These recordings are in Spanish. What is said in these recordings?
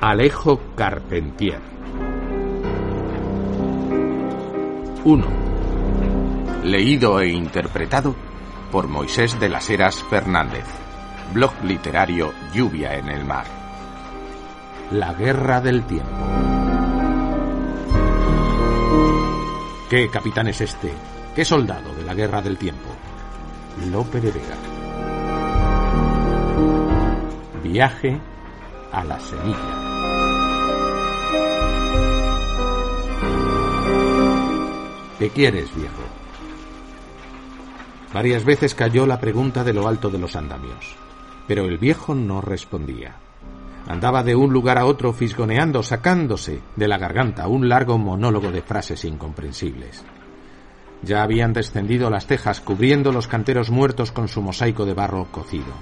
Alejo Carpentier 1. Leído e interpretado por Moisés de las Heras Fernández. Blog literario Lluvia en el Mar. La Guerra del Tiempo. ¿Qué capitán es este? ¿Qué soldado de la Guerra del Tiempo? Lope de Vega. Viaje a la semilla. ¿Qué quieres, viejo? Varias veces cayó la pregunta de lo alto de los andamios, pero el viejo no respondía. Andaba de un lugar a otro fisgoneando, sacándose de la garganta un largo monólogo de frases incomprensibles. Ya habían descendido las tejas cubriendo los canteros muertos con su mosaico de barro cocido.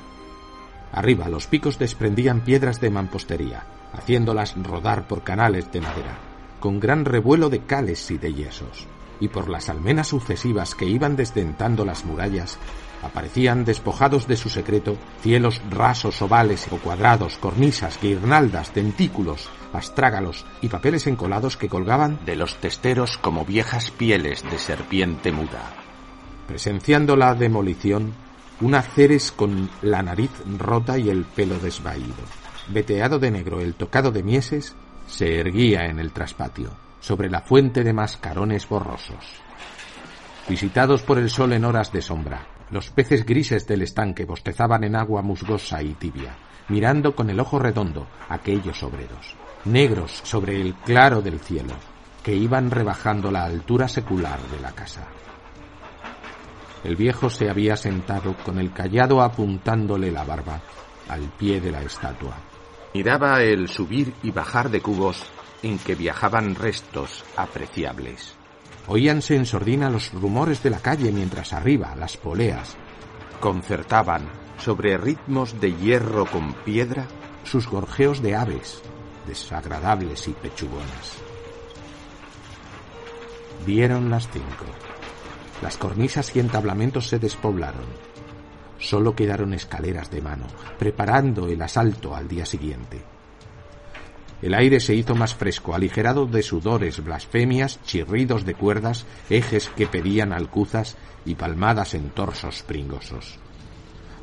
Arriba los picos desprendían piedras de mampostería, haciéndolas rodar por canales de madera, con gran revuelo de cales y de yesos y por las almenas sucesivas que iban desdentando las murallas, aparecían despojados de su secreto cielos rasos, ovales o cuadrados, cornisas, guirnaldas, dentículos, astrágalos y papeles encolados que colgaban de los testeros como viejas pieles de serpiente muda. Presenciando la demolición, una Ceres con la nariz rota y el pelo desvaído. Veteado de negro el tocado de mieses, se erguía en el traspatio sobre la fuente de mascarones borrosos. Visitados por el sol en horas de sombra, los peces grises del estanque bostezaban en agua musgosa y tibia, mirando con el ojo redondo aquellos obreros, negros sobre el claro del cielo, que iban rebajando la altura secular de la casa. El viejo se había sentado con el callado apuntándole la barba al pie de la estatua. Miraba el subir y bajar de cubos en que viajaban restos apreciables. Oíanse en sordina los rumores de la calle mientras arriba las poleas concertaban sobre ritmos de hierro con piedra sus gorjeos de aves, desagradables y pechugonas. Vieron las cinco. Las cornisas y entablamentos se despoblaron. Solo quedaron escaleras de mano, preparando el asalto al día siguiente. El aire se hizo más fresco, aligerado de sudores, blasfemias, chirridos de cuerdas, ejes que pedían alcuzas y palmadas en torsos pringosos.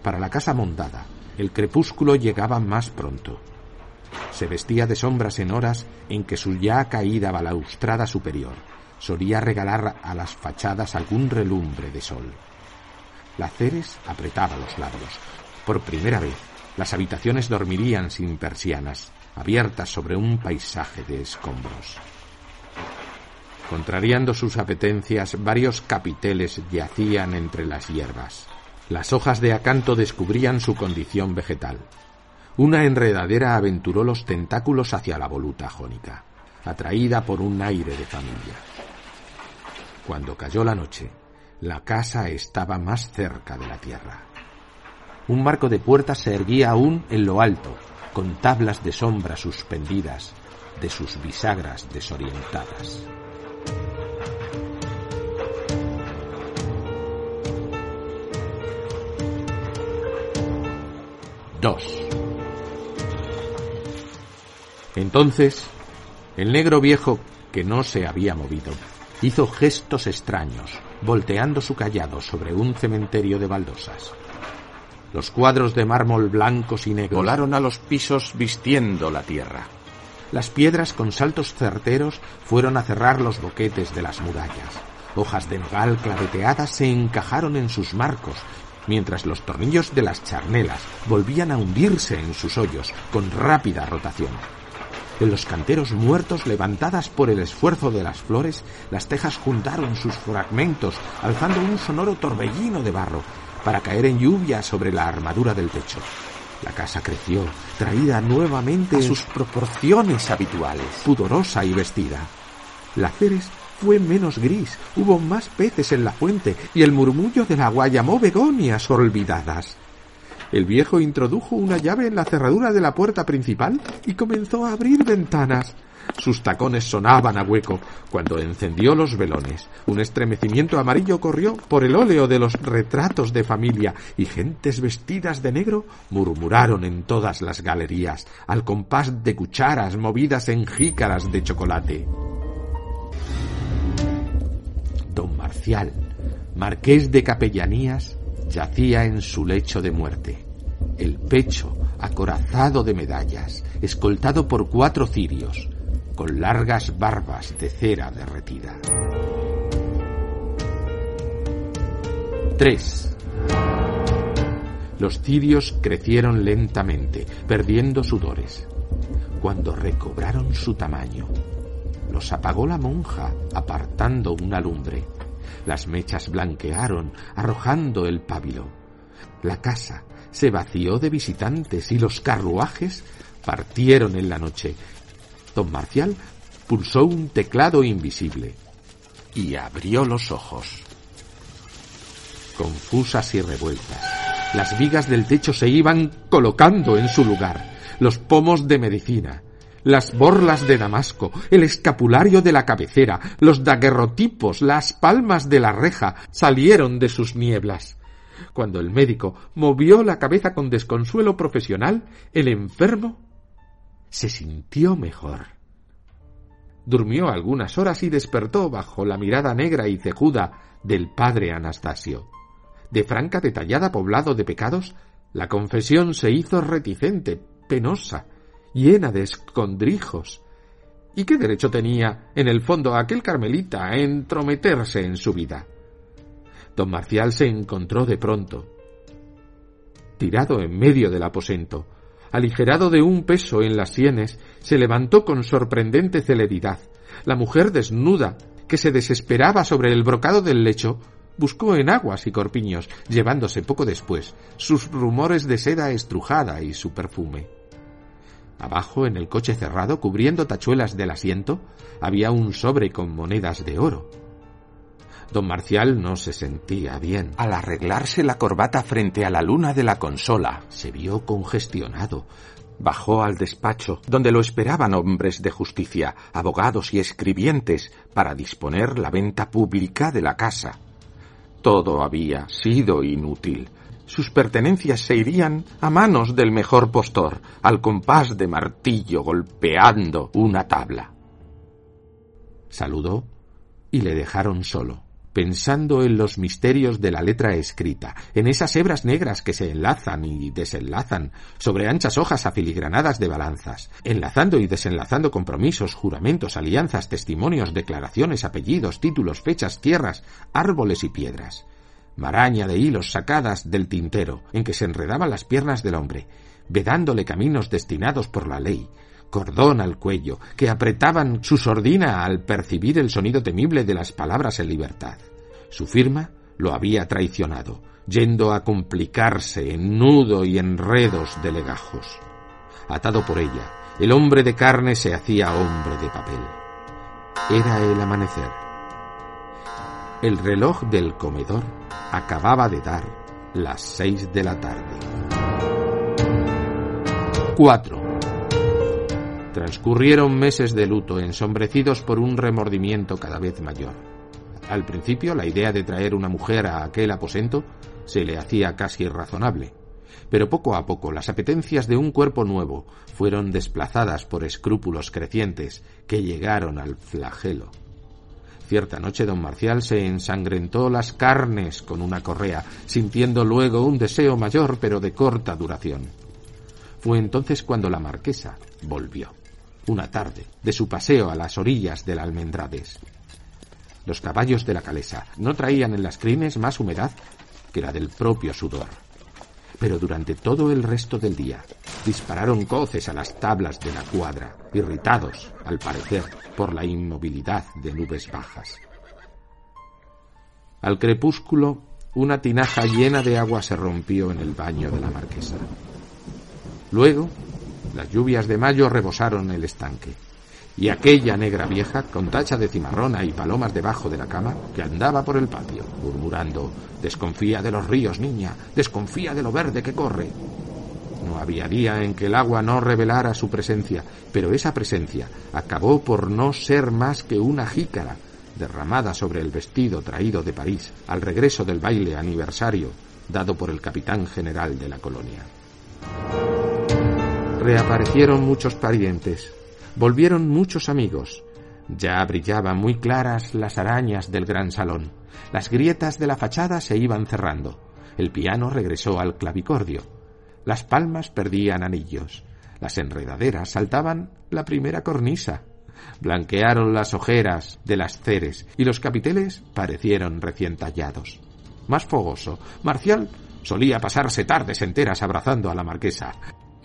Para la casa montada, el crepúsculo llegaba más pronto. Se vestía de sombras en horas en que su ya caída balaustrada superior solía regalar a las fachadas algún relumbre de sol. La Ceres apretaba los labios. Por primera vez, las habitaciones dormirían sin persianas, abiertas sobre un paisaje de escombros. Contrariando sus apetencias, varios capiteles yacían entre las hierbas. Las hojas de acanto descubrían su condición vegetal. Una enredadera aventuró los tentáculos hacia la voluta jónica, atraída por un aire de familia. Cuando cayó la noche, la casa estaba más cerca de la tierra. Un marco de puertas se erguía aún en lo alto, con tablas de sombra suspendidas de sus bisagras desorientadas. Dos. Entonces, el negro viejo, que no se había movido, hizo gestos extraños, volteando su callado sobre un cementerio de baldosas. Los cuadros de mármol blancos y negros volaron a los pisos vistiendo la tierra. Las piedras con saltos certeros fueron a cerrar los boquetes de las murallas. Hojas de nogal claveteadas se encajaron en sus marcos, mientras los tornillos de las charnelas volvían a hundirse en sus hoyos con rápida rotación. En los canteros muertos levantadas por el esfuerzo de las flores, las tejas juntaron sus fragmentos, alzando un sonoro torbellino de barro, para caer en lluvia sobre la armadura del techo. La casa creció, traída nuevamente a sus proporciones habituales, pudorosa y vestida. La Ceres fue menos gris, hubo más peces en la fuente y el murmullo del agua llamó begonias olvidadas. El viejo introdujo una llave en la cerradura de la puerta principal y comenzó a abrir ventanas. Sus tacones sonaban a hueco cuando encendió los velones. Un estremecimiento amarillo corrió por el óleo de los retratos de familia y gentes vestidas de negro murmuraron en todas las galerías al compás de cucharas movidas en jícaras de chocolate. Don Marcial, marqués de Capellanías, yacía en su lecho de muerte, el pecho acorazado de medallas, escoltado por cuatro cirios, con largas barbas de cera derretida. 3. Los cirios crecieron lentamente, perdiendo sudores. Cuando recobraron su tamaño, los apagó la monja, apartando una lumbre. Las mechas blanquearon, arrojando el pábilo. La casa se vació de visitantes y los carruajes partieron en la noche, Don Marcial pulsó un teclado invisible y abrió los ojos. Confusas y revueltas, las vigas del techo se iban colocando en su lugar, los pomos de medicina, las borlas de Damasco, el escapulario de la cabecera, los daguerrotipos, las palmas de la reja salieron de sus nieblas. Cuando el médico movió la cabeza con desconsuelo profesional, el enfermo se sintió mejor. Durmió algunas horas y despertó bajo la mirada negra y cejuda del padre Anastasio. De franca detallada poblado de pecados, la confesión se hizo reticente, penosa, llena de escondrijos. ¿Y qué derecho tenía, en el fondo, aquel carmelita a entrometerse en su vida? Don Marcial se encontró de pronto, tirado en medio del aposento, aligerado de un peso en las sienes, se levantó con sorprendente celeridad. La mujer desnuda, que se desesperaba sobre el brocado del lecho, buscó en aguas y corpiños, llevándose poco después sus rumores de seda estrujada y su perfume. Abajo, en el coche cerrado, cubriendo tachuelas del asiento, había un sobre con monedas de oro. Don Marcial no se sentía bien. Al arreglarse la corbata frente a la luna de la consola, se vio congestionado. Bajó al despacho, donde lo esperaban hombres de justicia, abogados y escribientes, para disponer la venta pública de la casa. Todo había sido inútil. Sus pertenencias se irían a manos del mejor postor, al compás de martillo golpeando una tabla. Saludó y le dejaron solo pensando en los misterios de la letra escrita, en esas hebras negras que se enlazan y desenlazan sobre anchas hojas afiligranadas de balanzas, enlazando y desenlazando compromisos, juramentos, alianzas, testimonios, declaraciones, apellidos, títulos, fechas, tierras, árboles y piedras. Maraña de hilos sacadas del tintero en que se enredaban las piernas del hombre, vedándole caminos destinados por la ley, cordón al cuello, que apretaban su sordina al percibir el sonido temible de las palabras en libertad. Su firma lo había traicionado, yendo a complicarse en nudo y enredos de legajos. Atado por ella, el hombre de carne se hacía hombre de papel. Era el amanecer. El reloj del comedor acababa de dar las seis de la tarde. 4. Transcurrieron meses de luto, ensombrecidos por un remordimiento cada vez mayor. Al principio, la idea de traer una mujer a aquel aposento se le hacía casi razonable, pero poco a poco las apetencias de un cuerpo nuevo fueron desplazadas por escrúpulos crecientes que llegaron al flagelo. Cierta noche don Marcial se ensangrentó las carnes con una correa, sintiendo luego un deseo mayor pero de corta duración. Fue entonces cuando la marquesa volvió una tarde, de su paseo a las orillas del Almendrades. Los caballos de la calesa no traían en las crines más humedad que la del propio sudor. Pero durante todo el resto del día dispararon coces a las tablas de la cuadra, irritados, al parecer, por la inmovilidad de nubes bajas. Al crepúsculo, una tinaja llena de agua se rompió en el baño de la marquesa. Luego, las lluvias de mayo rebosaron el estanque. Y aquella negra vieja, con tacha de cimarrona y palomas debajo de la cama, que andaba por el patio, murmurando Desconfía de los ríos, niña, desconfía de lo verde que corre. No había día en que el agua no revelara su presencia, pero esa presencia acabó por no ser más que una jícara derramada sobre el vestido traído de París al regreso del baile aniversario dado por el capitán general de la colonia. Reaparecieron muchos parientes, volvieron muchos amigos, ya brillaban muy claras las arañas del gran salón, las grietas de la fachada se iban cerrando, el piano regresó al clavicordio, las palmas perdían anillos, las enredaderas saltaban la primera cornisa, blanquearon las ojeras de las ceres y los capiteles parecieron recién tallados. Más fogoso, Marcial solía pasarse tardes enteras abrazando a la marquesa.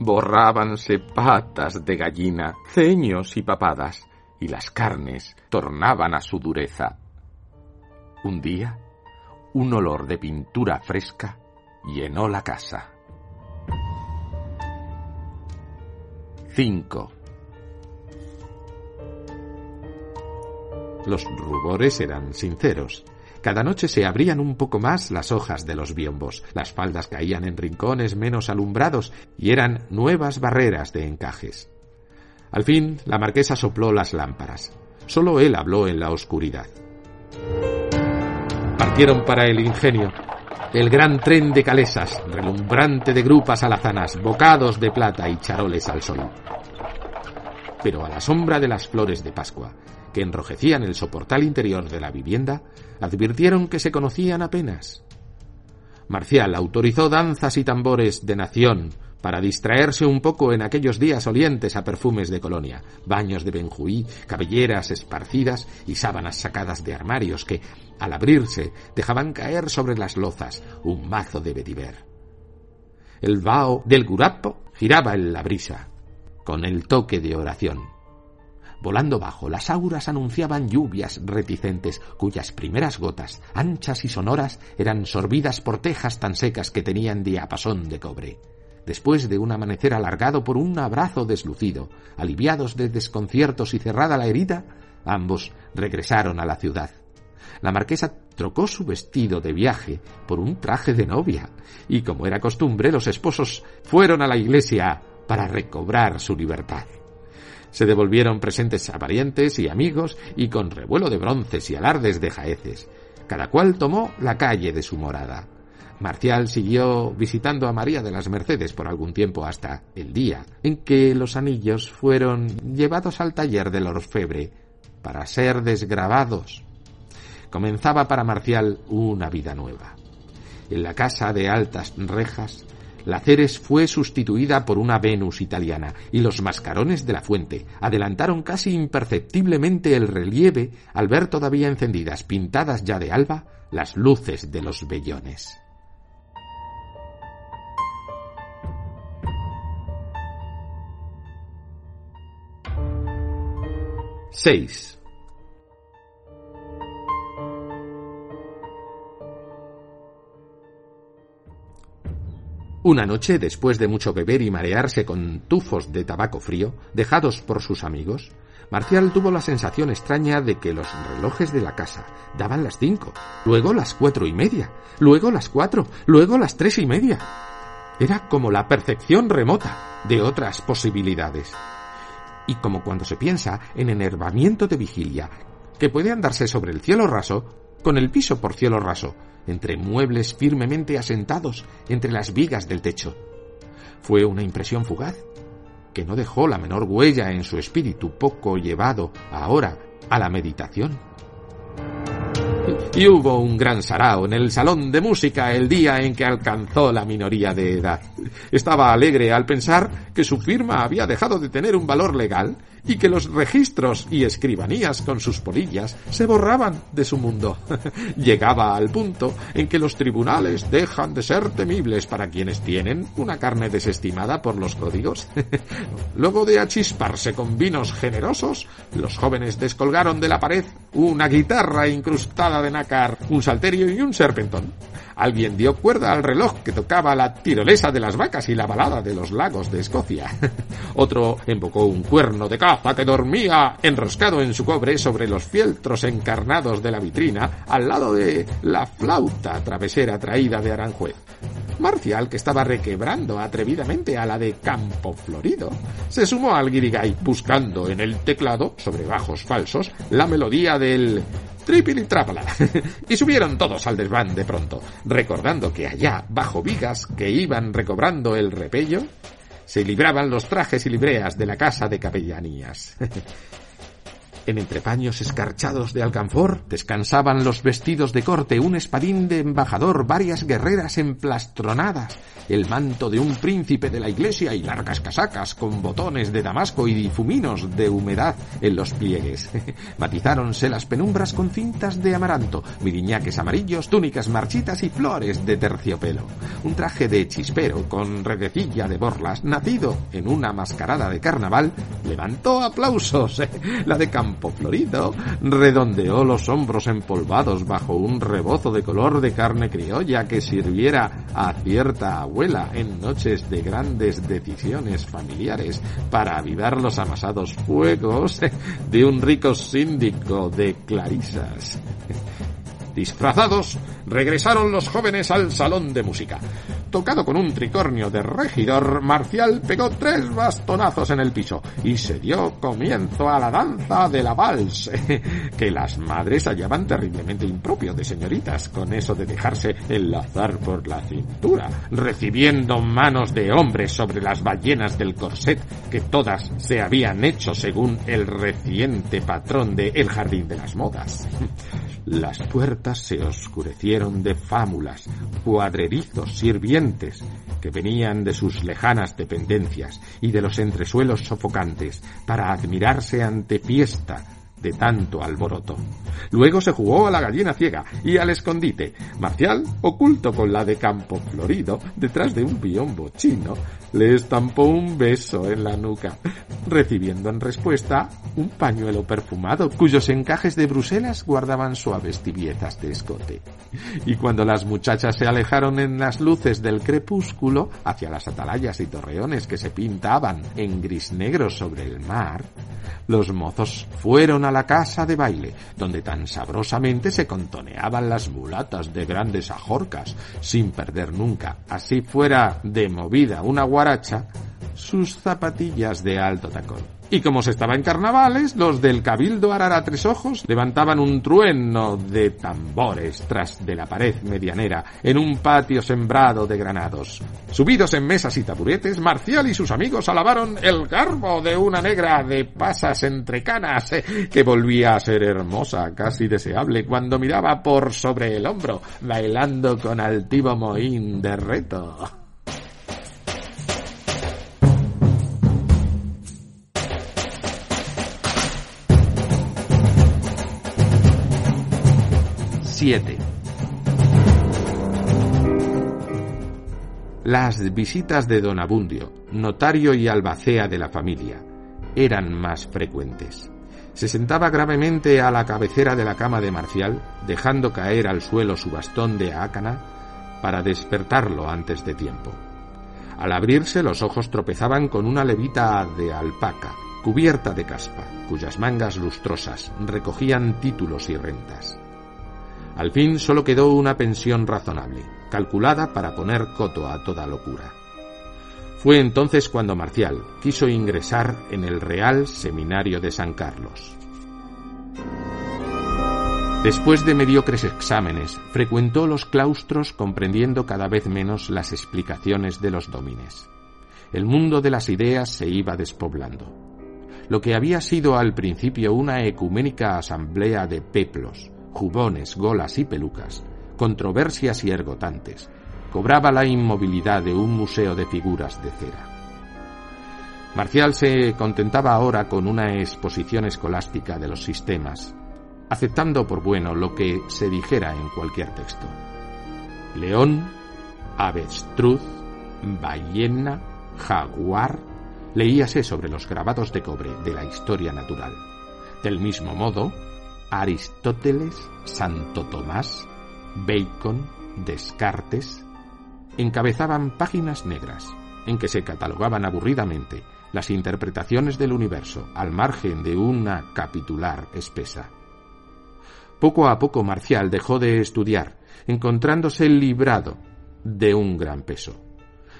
Borrábanse patas de gallina, ceños y papadas, y las carnes tornaban a su dureza. Un día, un olor de pintura fresca llenó la casa. 5. Los rubores eran sinceros. Cada noche se abrían un poco más las hojas de los biombos, las faldas caían en rincones menos alumbrados y eran nuevas barreras de encajes. Al fin, la marquesa sopló las lámparas. Solo él habló en la oscuridad. Partieron para el ingenio, el gran tren de calesas, relumbrante de grupas alazanas, bocados de plata y charoles al sol. Pero a la sombra de las flores de Pascua, que enrojecían el soportal interior de la vivienda, advirtieron que se conocían apenas. Marcial autorizó danzas y tambores de nación para distraerse un poco en aquellos días olientes a perfumes de colonia, baños de benjuí, cabelleras esparcidas y sábanas sacadas de armarios que, al abrirse, dejaban caer sobre las lozas un mazo de vetiver. El vaho del gurapo giraba en la brisa, con el toque de oración. Volando bajo, las auras anunciaban lluvias reticentes, cuyas primeras gotas, anchas y sonoras, eran sorbidas por tejas tan secas que tenían diapasón de cobre. Después de un amanecer alargado por un abrazo deslucido, aliviados de desconciertos y cerrada la herida, ambos regresaron a la ciudad. La marquesa trocó su vestido de viaje por un traje de novia, y como era costumbre, los esposos fueron a la iglesia para recobrar su libertad. Se devolvieron presentes a parientes y amigos y con revuelo de bronces y alardes de jaeces. Cada cual tomó la calle de su morada. Marcial siguió visitando a María de las Mercedes por algún tiempo hasta el día en que los anillos fueron llevados al taller del orfebre para ser desgrabados. Comenzaba para Marcial una vida nueva. En la casa de altas rejas, la Ceres fue sustituida por una Venus italiana y los mascarones de la fuente adelantaron casi imperceptiblemente el relieve al ver todavía encendidas, pintadas ya de alba, las luces de los vellones. 6. Una noche, después de mucho beber y marearse con tufos de tabaco frío, dejados por sus amigos, Marcial tuvo la sensación extraña de que los relojes de la casa daban las cinco, luego las cuatro y media, luego las cuatro, luego las tres y media. Era como la percepción remota de otras posibilidades y como cuando se piensa en enervamiento de vigilia, que puede andarse sobre el cielo raso, con el piso por cielo raso, entre muebles firmemente asentados entre las vigas del techo. Fue una impresión fugaz, que no dejó la menor huella en su espíritu poco llevado ahora a la meditación. Y hubo un gran sarao en el salón de música el día en que alcanzó la minoría de edad. Estaba alegre al pensar que su firma había dejado de tener un valor legal y que los registros y escribanías con sus polillas se borraban de su mundo. Llegaba al punto en que los tribunales dejan de ser temibles para quienes tienen una carne desestimada por los códigos. Luego de achisparse con vinos generosos, los jóvenes descolgaron de la pared una guitarra incrustada de nácar, un salterio y un serpentón. Alguien dio cuerda al reloj que tocaba la tirolesa de las vacas y la balada de los lagos de Escocia. Otro invocó un cuerno de caza que dormía enroscado en su cobre sobre los fieltros encarnados de la vitrina al lado de la flauta travesera traída de Aranjuez. Marcial, que estaba requebrando atrevidamente a la de Campo Florido, se sumó al guirigay buscando en el teclado, sobre bajos falsos, la melodía del tripilitrápala. y subieron todos al desván de pronto, recordando que allá, bajo vigas que iban recobrando el repello, se libraban los trajes y libreas de la casa de capellanías. En entrepaños escarchados de alcanfor descansaban los vestidos de corte, un espadín de embajador, varias guerreras emplastronadas, el manto de un príncipe de la iglesia y largas casacas con botones de damasco y difuminos de humedad en los pliegues. Matizáronse las penumbras con cintas de amaranto, miriñaques amarillos, túnicas marchitas y flores de terciopelo. Un traje de chispero con redecilla de borlas, nacido en una mascarada de carnaval, levantó aplausos. La de campo florido, redondeó los hombros empolvados bajo un rebozo de color de carne criolla que sirviera a cierta abuela en noches de grandes decisiones familiares para avivar los amasados fuegos de un rico síndico de clarisas. Disfrazados, regresaron los jóvenes al salón de música. Tocado con un tricornio de regidor, Marcial pegó tres bastonazos en el piso y se dio comienzo a la danza de la vals, que las madres hallaban terriblemente impropio de señoritas, con eso de dejarse enlazar por la cintura, recibiendo manos de hombres sobre las ballenas del corset, que todas se habían hecho según el reciente patrón de El Jardín de las Modas. Las puertas se oscurecieron de fámulas, cuadrerizos sirvientes que venían de sus lejanas dependencias y de los entresuelos sofocantes para admirarse ante fiesta de tanto alboroto. Luego se jugó a la gallina ciega y al escondite. Marcial, oculto con la de campo florido, detrás de un biombo chino, le estampó un beso en la nuca, recibiendo en respuesta un pañuelo perfumado cuyos encajes de Bruselas guardaban suaves tibiezas de escote. Y cuando las muchachas se alejaron en las luces del crepúsculo hacia las atalayas y torreones que se pintaban en gris negro sobre el mar, los mozos fueron a la casa de baile, donde tan sabrosamente se contoneaban las mulatas de grandes ajorcas, sin perder nunca, así fuera de movida una guaracha, sus zapatillas de alto tacón. Y como se estaba en carnavales, los del Cabildo Arara Tres Ojos levantaban un trueno de tambores tras de la pared medianera en un patio sembrado de granados. Subidos en mesas y taburetes, Marcial y sus amigos alabaron el garbo de una negra de pasas entre canas eh, que volvía a ser hermosa, casi deseable, cuando miraba por sobre el hombro, bailando con altivo mohín de reto. 7. Las visitas de don Abundio, notario y albacea de la familia, eran más frecuentes. Se sentaba gravemente a la cabecera de la cama de Marcial, dejando caer al suelo su bastón de ácana para despertarlo antes de tiempo. Al abrirse los ojos tropezaban con una levita de alpaca, cubierta de caspa, cuyas mangas lustrosas recogían títulos y rentas. Al fin solo quedó una pensión razonable, calculada para poner coto a toda locura. Fue entonces cuando Marcial quiso ingresar en el Real Seminario de San Carlos. Después de mediocres exámenes, frecuentó los claustros comprendiendo cada vez menos las explicaciones de los dómines. El mundo de las ideas se iba despoblando. Lo que había sido al principio una ecuménica asamblea de peplos, jubones, golas y pelucas, controversias y ergotantes, cobraba la inmovilidad de un museo de figuras de cera. Marcial se contentaba ahora con una exposición escolástica de los sistemas, aceptando por bueno lo que se dijera en cualquier texto. León, avestruz, ballena, jaguar, leíase sobre los grabados de cobre de la historia natural. Del mismo modo, Aristóteles, Santo Tomás, Bacon, Descartes, encabezaban páginas negras en que se catalogaban aburridamente las interpretaciones del universo al margen de una capitular espesa. Poco a poco Marcial dejó de estudiar, encontrándose librado de un gran peso.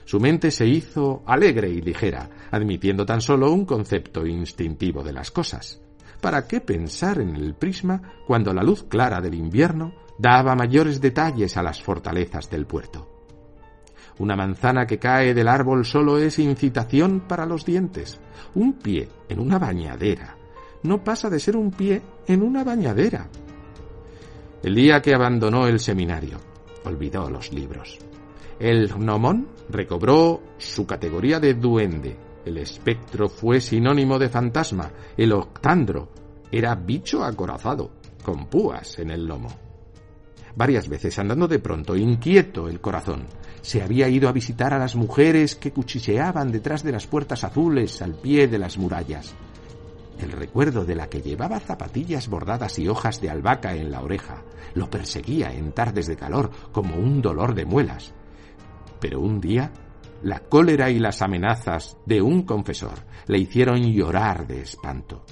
Su mente se hizo alegre y ligera, admitiendo tan solo un concepto instintivo de las cosas. ¿Para qué pensar en el prisma cuando la luz clara del invierno daba mayores detalles a las fortalezas del puerto? Una manzana que cae del árbol solo es incitación para los dientes. Un pie en una bañadera no pasa de ser un pie en una bañadera. El día que abandonó el seminario, olvidó los libros. El gnomón recobró su categoría de duende. El espectro fue sinónimo de fantasma. El octandro era bicho acorazado, con púas en el lomo. Varias veces, andando de pronto, inquieto el corazón, se había ido a visitar a las mujeres que cuchicheaban detrás de las puertas azules al pie de las murallas. El recuerdo de la que llevaba zapatillas bordadas y hojas de albahaca en la oreja lo perseguía en tardes de calor como un dolor de muelas. Pero un día, la cólera y las amenazas de un confesor le hicieron llorar de espanto.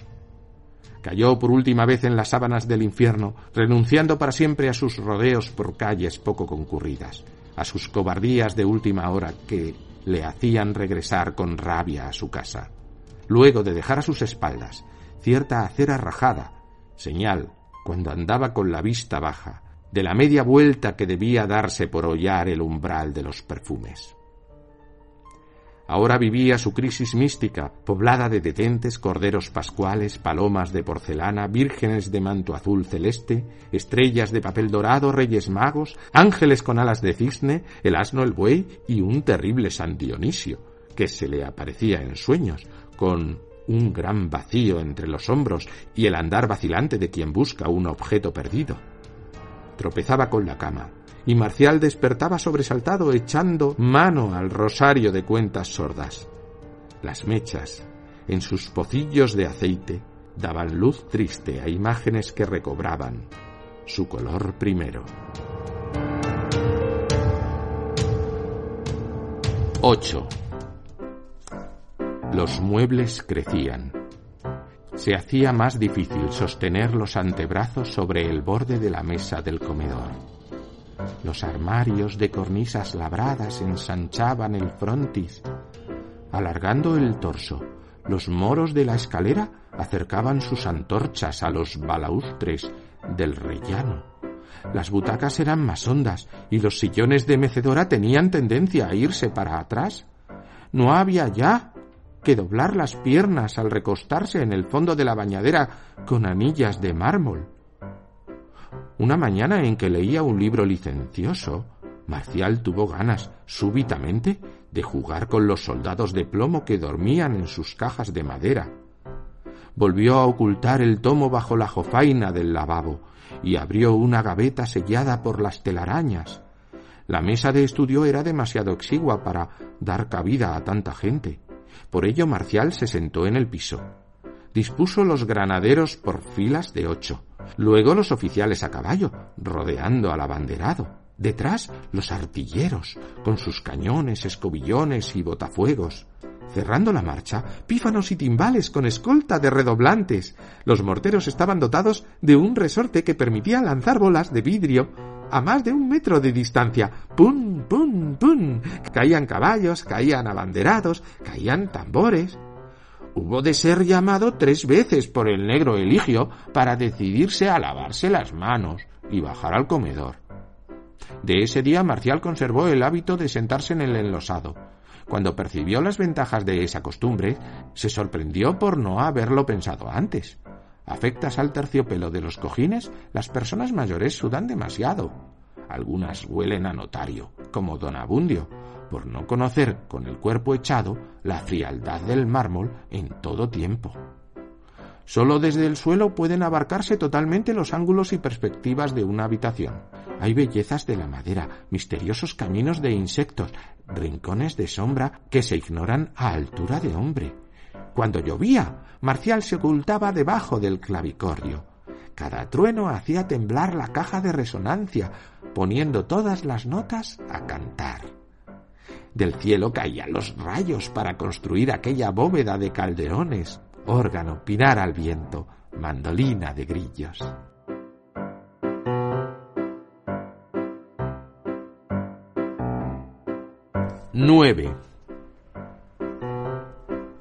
Cayó por última vez en las sábanas del infierno, renunciando para siempre a sus rodeos por calles poco concurridas, a sus cobardías de última hora que le hacían regresar con rabia a su casa. Luego de dejar a sus espaldas cierta acera rajada, señal, cuando andaba con la vista baja, de la media vuelta que debía darse por hollar el umbral de los perfumes. Ahora vivía su crisis mística, poblada de detentes, corderos pascuales, palomas de porcelana, vírgenes de manto azul celeste, estrellas de papel dorado, reyes magos, ángeles con alas de cisne, el asno, el buey y un terrible San Dionisio, que se le aparecía en sueños, con un gran vacío entre los hombros y el andar vacilante de quien busca un objeto perdido. Tropezaba con la cama, y Marcial despertaba sobresaltado echando mano al rosario de cuentas sordas. Las mechas, en sus pocillos de aceite, daban luz triste a imágenes que recobraban su color primero. 8. Los muebles crecían. Se hacía más difícil sostener los antebrazos sobre el borde de la mesa del comedor. Los armarios de cornisas labradas ensanchaban el frontis. Alargando el torso, los moros de la escalera acercaban sus antorchas a los balaustres del rellano. Las butacas eran más hondas y los sillones de mecedora tenían tendencia a irse para atrás. No había ya que doblar las piernas al recostarse en el fondo de la bañadera con anillas de mármol. Una mañana en que leía un libro licencioso, Marcial tuvo ganas, súbitamente, de jugar con los soldados de plomo que dormían en sus cajas de madera. Volvió a ocultar el tomo bajo la jofaina del lavabo y abrió una gaveta sellada por las telarañas. La mesa de estudio era demasiado exigua para dar cabida a tanta gente. Por ello Marcial se sentó en el piso. Dispuso los granaderos por filas de ocho Luego los oficiales a caballo, rodeando al abanderado. Detrás los artilleros, con sus cañones, escobillones y botafuegos. Cerrando la marcha, pífanos y timbales con escolta de redoblantes. Los morteros estaban dotados de un resorte que permitía lanzar bolas de vidrio a más de un metro de distancia. ¡Pum, pum, pum! Caían caballos, caían abanderados, caían tambores hubo de ser llamado tres veces por el negro Eligio para decidirse a lavarse las manos y bajar al comedor. De ese día Marcial conservó el hábito de sentarse en el enlosado. Cuando percibió las ventajas de esa costumbre, se sorprendió por no haberlo pensado antes. Afectas al terciopelo de los cojines, las personas mayores sudan demasiado. Algunas huelen a notario, como don Abundio, por no conocer con el cuerpo echado la frialdad del mármol en todo tiempo. Solo desde el suelo pueden abarcarse totalmente los ángulos y perspectivas de una habitación. Hay bellezas de la madera, misteriosos caminos de insectos, rincones de sombra que se ignoran a altura de hombre. Cuando llovía, Marcial se ocultaba debajo del clavicordio. Cada trueno hacía temblar la caja de resonancia, poniendo todas las notas a cantar. Del cielo caían los rayos para construir aquella bóveda de calderones, órgano, pinar al viento, mandolina de grillos. 9.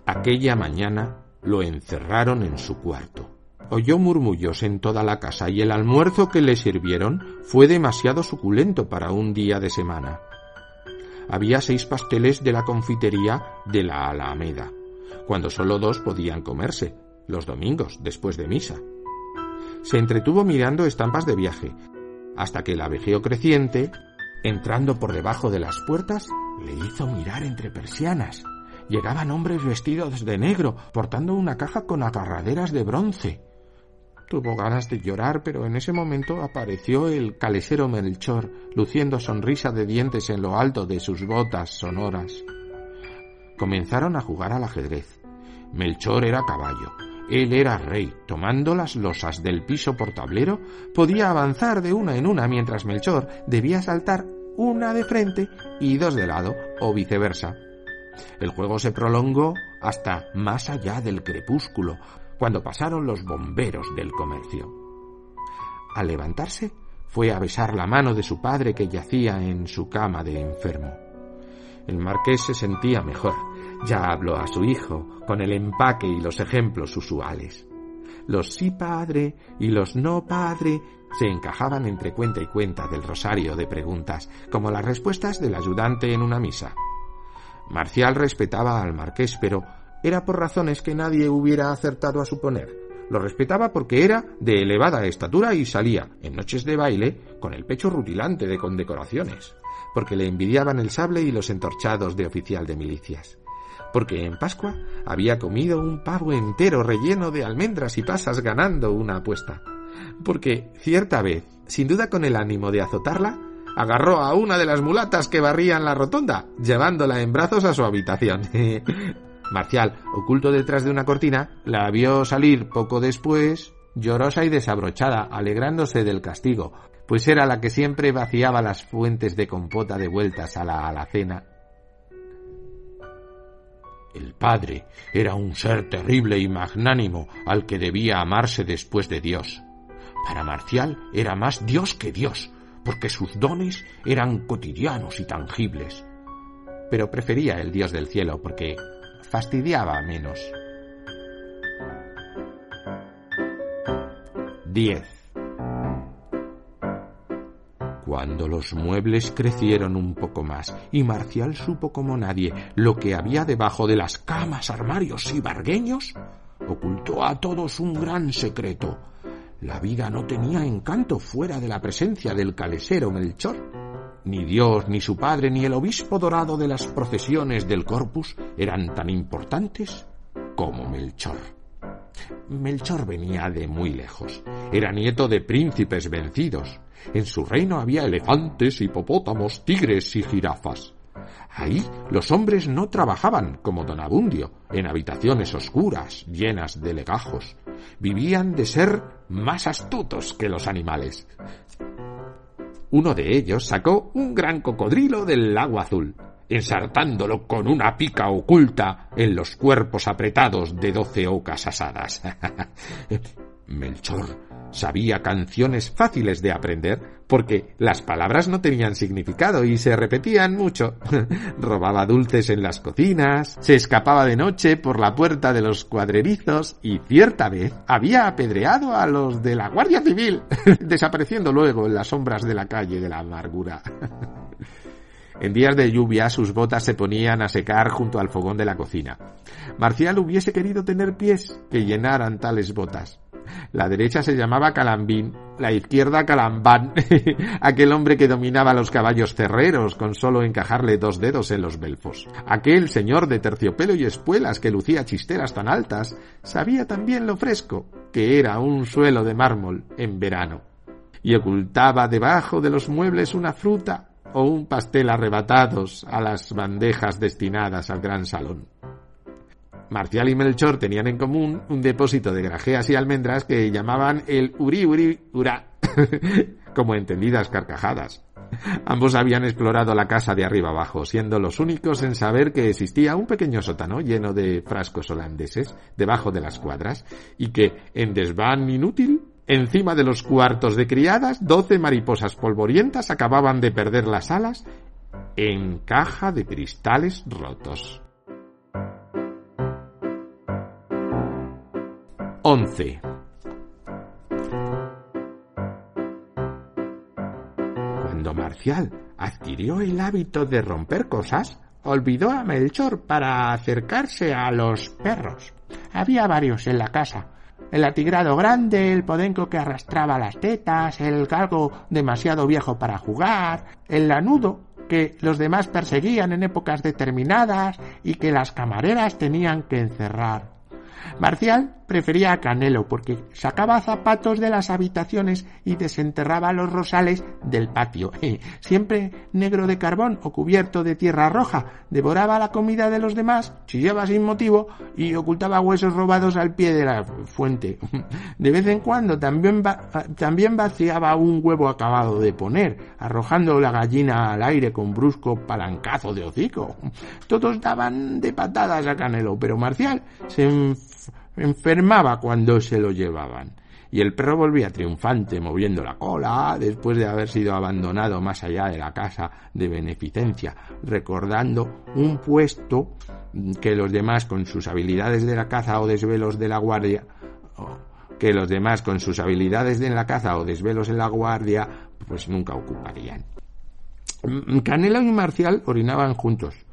Aquella mañana lo encerraron en su cuarto. Oyó murmullos en toda la casa y el almuerzo que le sirvieron fue demasiado suculento para un día de semana. Había seis pasteles de la confitería de la Alameda, cuando solo dos podían comerse, los domingos, después de misa. Se entretuvo mirando estampas de viaje, hasta que el abejeo creciente, entrando por debajo de las puertas, le hizo mirar entre persianas. Llegaban hombres vestidos de negro, portando una caja con agarraderas de bronce. Tuvo ganas de llorar, pero en ese momento apareció el calesero Melchor, luciendo sonrisa de dientes en lo alto de sus botas sonoras. Comenzaron a jugar al ajedrez. Melchor era caballo, él era rey. Tomando las losas del piso por tablero, podía avanzar de una en una mientras Melchor debía saltar una de frente y dos de lado, o viceversa. El juego se prolongó hasta más allá del crepúsculo, cuando pasaron los bomberos del comercio. Al levantarse, fue a besar la mano de su padre que yacía en su cama de enfermo. El marqués se sentía mejor. Ya habló a su hijo con el empaque y los ejemplos usuales. Los sí padre y los no padre se encajaban entre cuenta y cuenta del rosario de preguntas, como las respuestas del ayudante en una misa. Marcial respetaba al marqués, pero era por razones que nadie hubiera acertado a suponer. Lo respetaba porque era de elevada estatura y salía, en noches de baile, con el pecho rutilante de condecoraciones, porque le envidiaban el sable y los entorchados de oficial de milicias, porque en Pascua había comido un pavo entero relleno de almendras y pasas ganando una apuesta, porque cierta vez, sin duda con el ánimo de azotarla, agarró a una de las mulatas que barrían la rotonda, llevándola en brazos a su habitación. Marcial, oculto detrás de una cortina, la vio salir poco después, llorosa y desabrochada, alegrándose del castigo, pues era la que siempre vaciaba las fuentes de compota de vueltas a la alacena. El padre era un ser terrible y magnánimo al que debía amarse después de Dios. Para Marcial era más Dios que Dios, porque sus dones eran cotidianos y tangibles. Pero prefería el Dios del cielo porque fastidiaba menos. 10. Cuando los muebles crecieron un poco más y Marcial supo como nadie lo que había debajo de las camas, armarios y bargueños, ocultó a todos un gran secreto. La vida no tenía encanto fuera de la presencia del calesero Melchor. Ni Dios, ni su padre, ni el obispo dorado de las procesiones del corpus eran tan importantes como Melchor. Melchor venía de muy lejos. Era nieto de príncipes vencidos. En su reino había elefantes, hipopótamos, tigres y jirafas. Ahí los hombres no trabajaban como don Abundio, en habitaciones oscuras, llenas de legajos. Vivían de ser más astutos que los animales. Uno de ellos sacó un gran cocodrilo del lago azul, ensartándolo con una pica oculta en los cuerpos apretados de doce ocas asadas. Melchor sabía canciones fáciles de aprender porque las palabras no tenían significado y se repetían mucho. Robaba dulces en las cocinas, se escapaba de noche por la puerta de los cuadrerizos y cierta vez había apedreado a los de la Guardia Civil, desapareciendo luego en las sombras de la calle de la amargura. En días de lluvia sus botas se ponían a secar junto al fogón de la cocina. Marcial hubiese querido tener pies que llenaran tales botas. La derecha se llamaba Calambín, la izquierda Calambán, aquel hombre que dominaba los caballos cerreros con solo encajarle dos dedos en los belfos. Aquel señor de terciopelo y espuelas que lucía chisteras tan altas, sabía también lo fresco, que era un suelo de mármol en verano. Y ocultaba debajo de los muebles una fruta o un pastel arrebatados a las bandejas destinadas al gran salón. Marcial y Melchor tenían en común un depósito de grajeas y almendras que llamaban el Uri Uri Ura, como entendidas carcajadas. Ambos habían explorado la casa de arriba abajo, siendo los únicos en saber que existía un pequeño sótano lleno de frascos holandeses debajo de las cuadras y que, en desván inútil, encima de los cuartos de criadas, doce mariposas polvorientas acababan de perder las alas en caja de cristales rotos. 11. Cuando Marcial adquirió el hábito de romper cosas, olvidó a Melchor para acercarse a los perros. Había varios en la casa. El atigrado grande, el podenco que arrastraba las tetas, el galgo demasiado viejo para jugar, el lanudo que los demás perseguían en épocas determinadas y que las camareras tenían que encerrar. Marcial prefería a Canelo porque sacaba zapatos de las habitaciones y desenterraba los rosales del patio. Siempre negro de carbón o cubierto de tierra roja, devoraba la comida de los demás, chillaba sin motivo y ocultaba huesos robados al pie de la fuente. De vez en cuando también, también vaciaba un huevo acabado de poner, arrojando la gallina al aire con brusco palancazo de hocico. Todos daban de patadas a Canelo, pero Marcial se enfermaba cuando se lo llevaban. Y el perro volvía triunfante, moviendo la cola, después de haber sido abandonado más allá de la casa de beneficencia, recordando un puesto que los demás con sus habilidades de la caza o desvelos de la guardia, que los demás con sus habilidades de la caza o desvelos en la guardia, pues nunca ocuparían. Canela y Marcial orinaban juntos,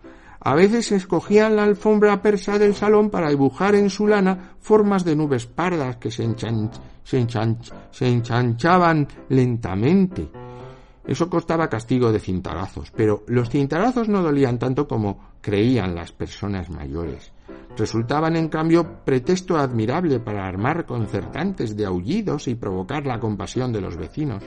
a veces escogían la alfombra persa del salón para dibujar en su lana formas de nubes pardas que se, se, enchanchaban lentamente. Eso costaba castigo de cintarazos, pero los cintarazos no dolían tanto como creían las personas mayores. Resultaban, en cambio, pretexto admirable para armar concertantes de aullidos y provocar la compasión de los vecinos.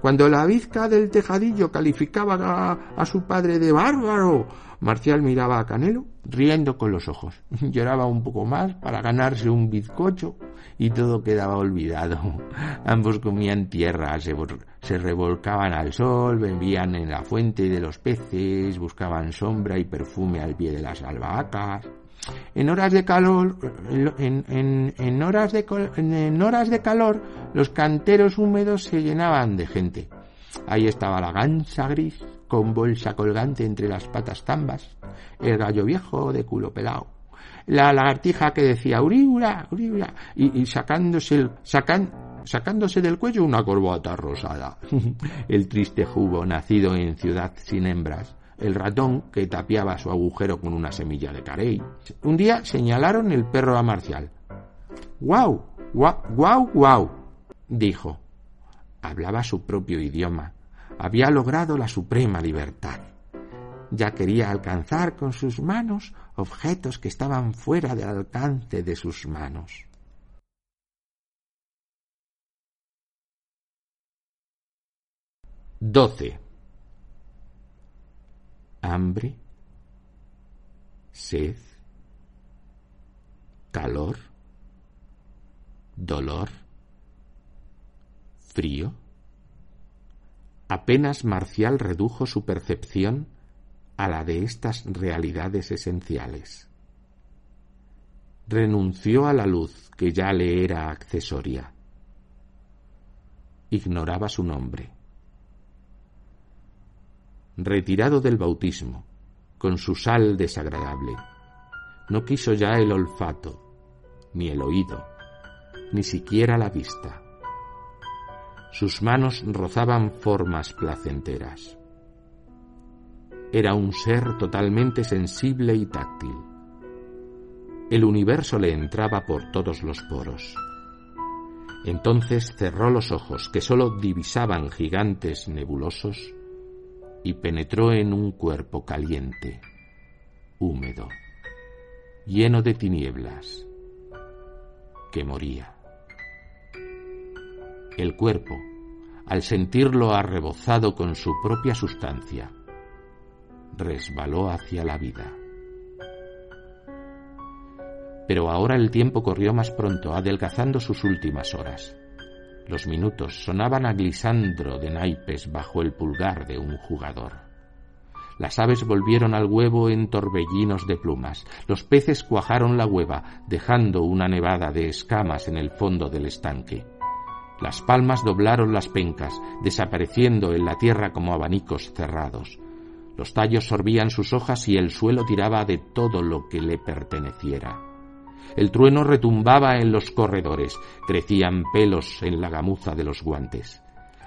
Cuando la vizca del tejadillo calificaba a su padre de bárbaro, Marcial miraba a Canelo riendo con los ojos. Lloraba un poco más para ganarse un bizcocho y todo quedaba olvidado. Ambos comían tierra, se, se, revolcaban al sol, bebían en la fuente de los peces, buscaban sombra y perfume al pie de las albahacas. En horas de calor, en, en, en, horas de, en horas de calor, los canteros húmedos se llenaban de gente. Ahí estaba la gansa gris, con bolsa colgante entre las patas zambas, el gallo viejo de culo pelado, la lagartija que decía uriura, uriura, y, sacándose, sacándose del cuello una corbata rosada, el triste jugo nacido en ciudad sin hembras, el ratón que tapiaba su agujero con una semilla de carey. Un día señalaron el perro a Marcial. ¡Guau! ¡Guau! ¡Guau! ¡Guau! dijo. Hablaba su propio idioma. Había logrado la suprema libertad. Ya quería alcanzar con sus manos objetos que estaban fuera del alcance de sus manos. Doce hambre, sed, calor, dolor, frío. Apenas Marcial redujo su percepción a la de estas realidades esenciales. Renunció a la luz que ya le era accesoria. Ignoraba su nombre retirado del bautismo, con su sal desagradable. No quiso ya el olfato, ni el oído, ni siquiera la vista. Sus manos rozaban formas placenteras. Era un ser totalmente sensible y táctil. El universo le entraba por todos los poros. Entonces cerró los ojos, que sólo divisaban gigantes nebulosos, y penetró en un cuerpo caliente, húmedo, lleno de tinieblas, que moría. El cuerpo, al sentirlo arrebozado con su propia sustancia, resbaló hacia la vida. Pero ahora el tiempo corrió más pronto, adelgazando sus últimas horas. Los minutos sonaban a glisandro de naipes bajo el pulgar de un jugador. Las aves volvieron al huevo en torbellinos de plumas. Los peces cuajaron la hueva, dejando una nevada de escamas en el fondo del estanque. Las palmas doblaron las pencas, desapareciendo en la tierra como abanicos cerrados. Los tallos sorbían sus hojas y el suelo tiraba de todo lo que le perteneciera. El trueno retumbaba en los corredores, crecían pelos en la gamuza de los guantes.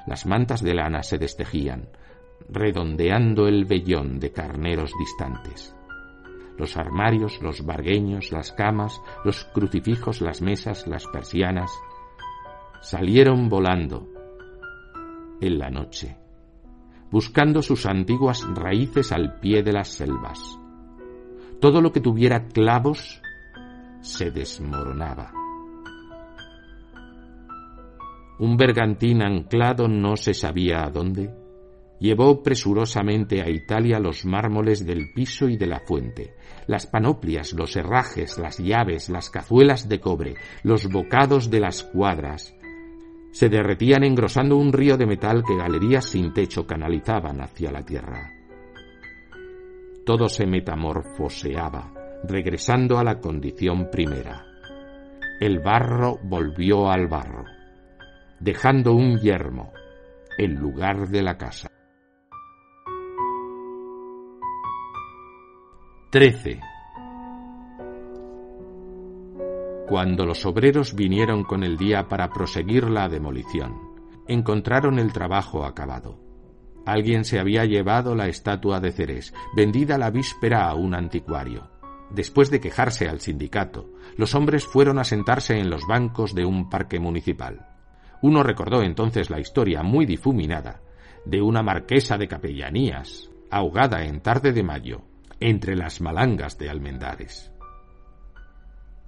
Las mantas de lana se destejían, redondeando el vellón de carneros distantes. Los armarios, los bargueños, las camas, los crucifijos, las mesas, las persianas, salieron volando en la noche, buscando sus antiguas raíces al pie de las selvas. Todo lo que tuviera clavos se desmoronaba. Un bergantín anclado no se sabía a dónde, llevó presurosamente a Italia los mármoles del piso y de la fuente, las panoplias, los herrajes, las llaves, las cazuelas de cobre, los bocados de las cuadras. Se derretían engrosando un río de metal que galerías sin techo canalizaban hacia la tierra. Todo se metamorfoseaba, regresando a la condición primera. El barro volvió al barro, dejando un yermo en lugar de la casa. 13. Cuando los obreros vinieron con el día para proseguir la demolición, encontraron el trabajo acabado. Alguien se había llevado la estatua de Ceres, vendida la víspera a un anticuario. Después de quejarse al sindicato, los hombres fueron a sentarse en los bancos de un parque municipal. Uno recordó entonces la historia muy difuminada de una marquesa de capellanías, ahogada en tarde de mayo, entre las malangas de Almendares.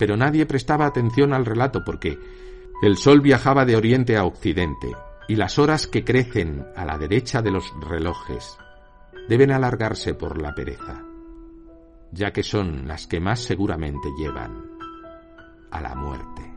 Pero nadie prestaba atención al relato porque el sol viajaba de oriente a occidente y las horas que crecen a la derecha de los relojes deben alargarse por la pereza, ya que son las que más seguramente llevan a la muerte.